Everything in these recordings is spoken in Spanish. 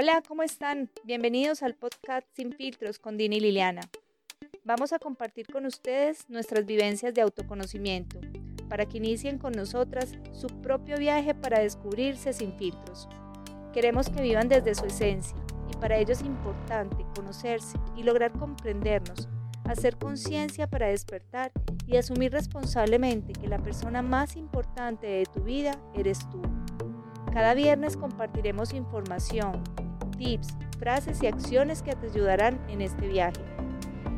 Hola, ¿cómo están? Bienvenidos al podcast Sin Filtros con Dini y Liliana. Vamos a compartir con ustedes nuestras vivencias de autoconocimiento para que inicien con nosotras su propio viaje para descubrirse sin filtros. Queremos que vivan desde su esencia y para ello es importante conocerse y lograr comprendernos, hacer conciencia para despertar y asumir responsablemente que la persona más importante de tu vida eres tú. Cada viernes compartiremos información, tips, frases y acciones que te ayudarán en este viaje.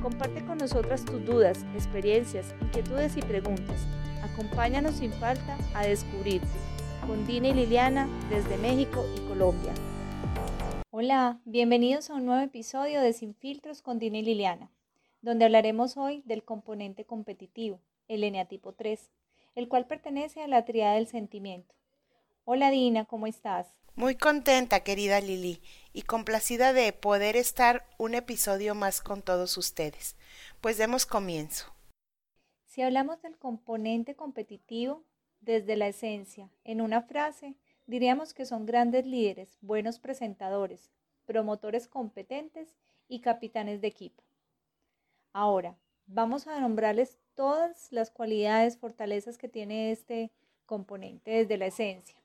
Comparte con nosotras tus dudas, experiencias, inquietudes y preguntas. Acompáñanos sin falta a descubrir con Dina y Liliana desde México y Colombia. Hola, bienvenidos a un nuevo episodio de Sin Filtros con Dina y Liliana, donde hablaremos hoy del componente competitivo, el eneatipo 3, el cual pertenece a la triada del sentimiento. Hola Dina, ¿cómo estás? Muy contenta, querida Lili, y complacida de poder estar un episodio más con todos ustedes. Pues demos comienzo. Si hablamos del componente competitivo desde la esencia, en una frase, diríamos que son grandes líderes, buenos presentadores, promotores competentes y capitanes de equipo. Ahora, vamos a nombrarles todas las cualidades, fortalezas que tiene este componente desde la esencia.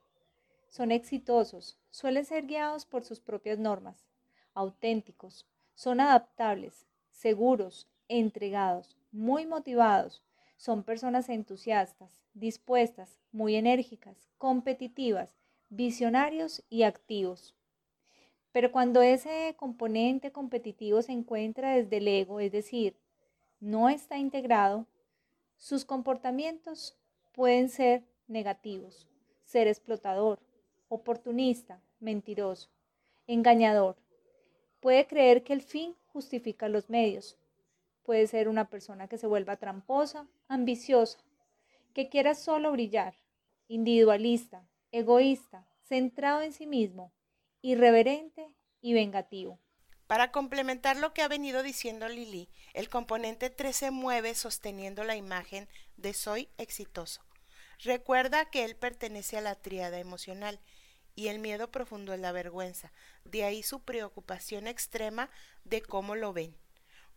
Son exitosos, suelen ser guiados por sus propias normas, auténticos, son adaptables, seguros, entregados, muy motivados, son personas entusiastas, dispuestas, muy enérgicas, competitivas, visionarios y activos. Pero cuando ese componente competitivo se encuentra desde el ego, es decir, no está integrado, sus comportamientos pueden ser negativos, ser explotador, oportunista, mentiroso, engañador. Puede creer que el fin justifica los medios. Puede ser una persona que se vuelva tramposa, ambiciosa, que quiera solo brillar, individualista, egoísta, centrado en sí mismo, irreverente y vengativo. Para complementar lo que ha venido diciendo Lili, el componente 3 se mueve sosteniendo la imagen de soy exitoso. Recuerda que él pertenece a la tríada emocional y el miedo profundo es la vergüenza, de ahí su preocupación extrema de cómo lo ven.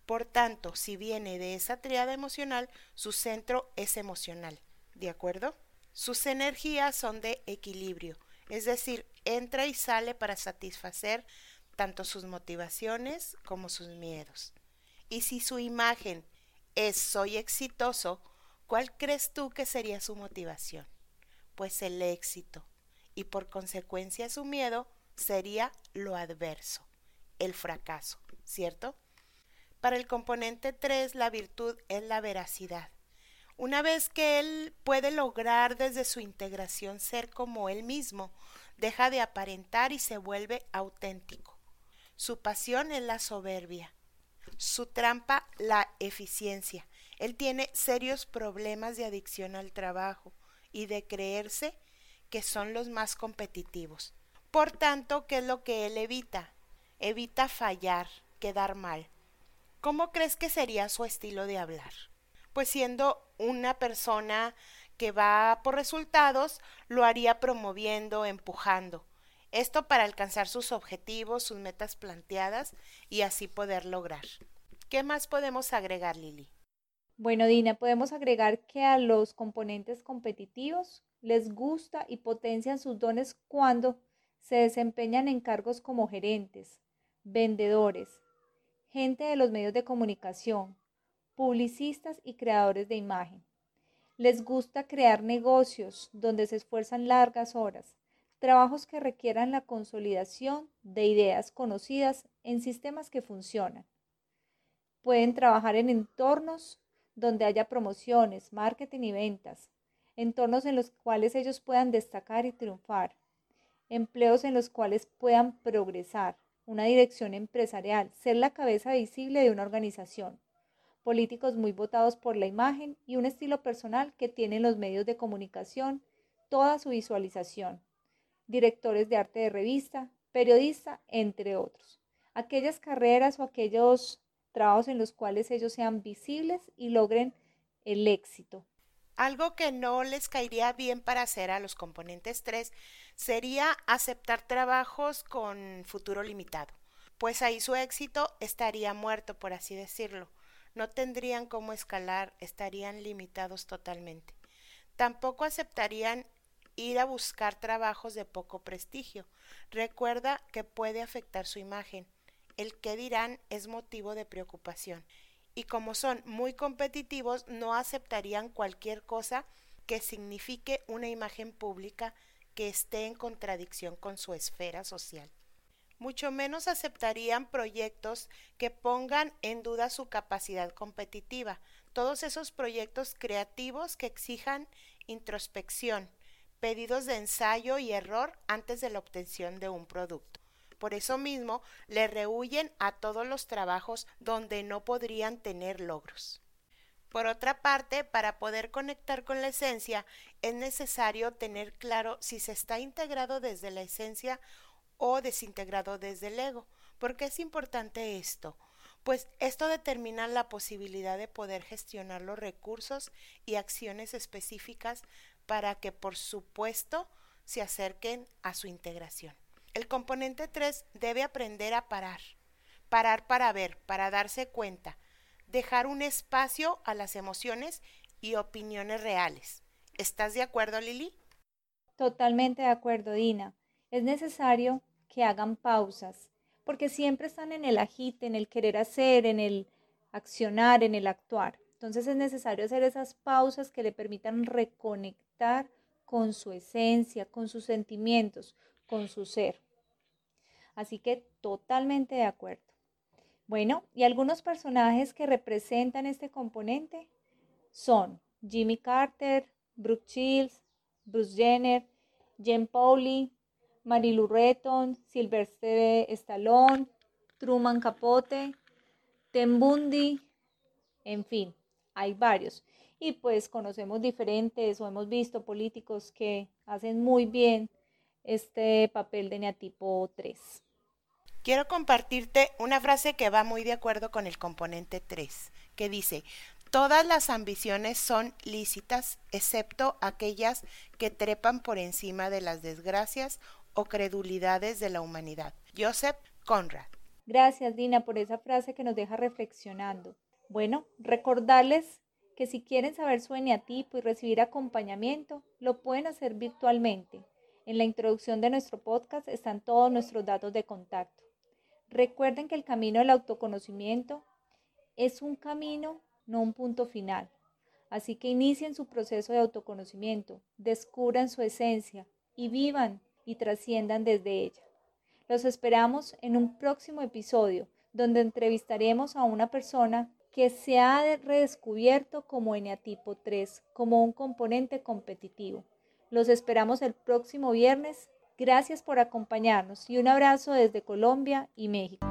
Por tanto, si viene de esa triada emocional, su centro es emocional, ¿de acuerdo? Sus energías son de equilibrio, es decir, entra y sale para satisfacer tanto sus motivaciones como sus miedos. Y si su imagen es soy exitoso, ¿cuál crees tú que sería su motivación? Pues el éxito, y por consecuencia su miedo sería lo adverso, el fracaso, ¿cierto? Para el componente 3, la virtud es la veracidad. Una vez que él puede lograr desde su integración ser como él mismo, deja de aparentar y se vuelve auténtico. Su pasión es la soberbia, su trampa la eficiencia. Él tiene serios problemas de adicción al trabajo y de creerse que son los más competitivos. Por tanto, ¿qué es lo que él evita? Evita fallar, quedar mal. ¿Cómo crees que sería su estilo de hablar? Pues siendo una persona que va por resultados, lo haría promoviendo, empujando. Esto para alcanzar sus objetivos, sus metas planteadas y así poder lograr. ¿Qué más podemos agregar, Lili? Bueno, Dina, podemos agregar que a los componentes competitivos les gusta y potencian sus dones cuando se desempeñan en cargos como gerentes, vendedores, gente de los medios de comunicación, publicistas y creadores de imagen. Les gusta crear negocios donde se esfuerzan largas horas, trabajos que requieran la consolidación de ideas conocidas en sistemas que funcionan. Pueden trabajar en entornos donde haya promociones, marketing y ventas, entornos en los cuales ellos puedan destacar y triunfar, empleos en los cuales puedan progresar, una dirección empresarial, ser la cabeza visible de una organización, políticos muy votados por la imagen y un estilo personal que tienen los medios de comunicación, toda su visualización, directores de arte de revista, periodista, entre otros. Aquellas carreras o aquellos trabajos en los cuales ellos sean visibles y logren el éxito, Algo que no les caería bien para hacer a los componentes 3 sería aceptar trabajos con futuro limitado, pues ahí su éxito estaría muerto, por así decirlo. No tendrían cómo escalar, estarían limitados totalmente. Tampoco aceptarían ir a buscar trabajos de poco prestigio. Recuerda que puede afectar su imagen. El que dirán es motivo de preocupación y como son muy competitivos no aceptarían cualquier cosa que signifique una imagen pública que esté en contradicción con su esfera social. Mucho menos aceptarían proyectos que pongan en duda su capacidad competitiva, todos esos proyectos creativos que exijan introspección, pedidos de ensayo y error antes de la obtención de un producto. Por eso mismo le rehuyen a todos los trabajos donde no podrían tener logros. Por otra parte, para poder conectar con la esencia, es necesario tener claro si se está integrado desde la esencia o desintegrado desde el ego. ¿Por qué es importante esto? Pues esto determina la posibilidad de poder gestionar los recursos y acciones específicas para que, por supuesto, se acerquen a su integración. El componente 3 debe aprender a parar, parar para ver, para darse cuenta, dejar un espacio a las emociones y opiniones reales. ¿Estás de acuerdo, Lili? Totalmente de acuerdo, Dina. Es necesario que hagan pausas, porque siempre están en el agite, en el querer hacer, en el accionar, en el actuar. Entonces es necesario hacer esas pausas que le permitan reconectar con su esencia, con sus sentimientos, con su ser. Así que totalmente de acuerdo. Bueno, y algunos personajes que representan este componente son Jimmy Carter, Brooke Shields, Bruce Jenner, Jen Pauli, Marilu Retton, Sylvester Stallone, Truman Capote, Tim en fin, hay varios. Y pues conocemos diferentes o hemos visto políticos que hacen muy bien este papel de neatipo 3. Quiero compartirte una frase que va muy de acuerdo con el componente 3, que dice, todas las ambiciones son lícitas, excepto aquellas que trepan por encima de las desgracias o credulidades de la humanidad. Joseph Conrad. Gracias, Dina, por esa frase que nos deja reflexionando. Bueno, recordarles que si quieren saber su eneatipo y recibir acompañamiento, lo pueden hacer virtualmente en la introducción de nuestro podcast están todos nuestros datos de contacto. Recuerden que el camino del autoconocimiento es un camino, no un punto final. Así que inicien su proceso de autoconocimiento, descubran su esencia y vivan y trasciendan desde ella. Los esperamos en un próximo episodio donde entrevistaremos a una persona que se ha redescubierto como eneatipo 3, como un componente competitivo. Los esperamos el próximo viernes. Gracias por acompañarnos y un abrazo desde Colombia y México.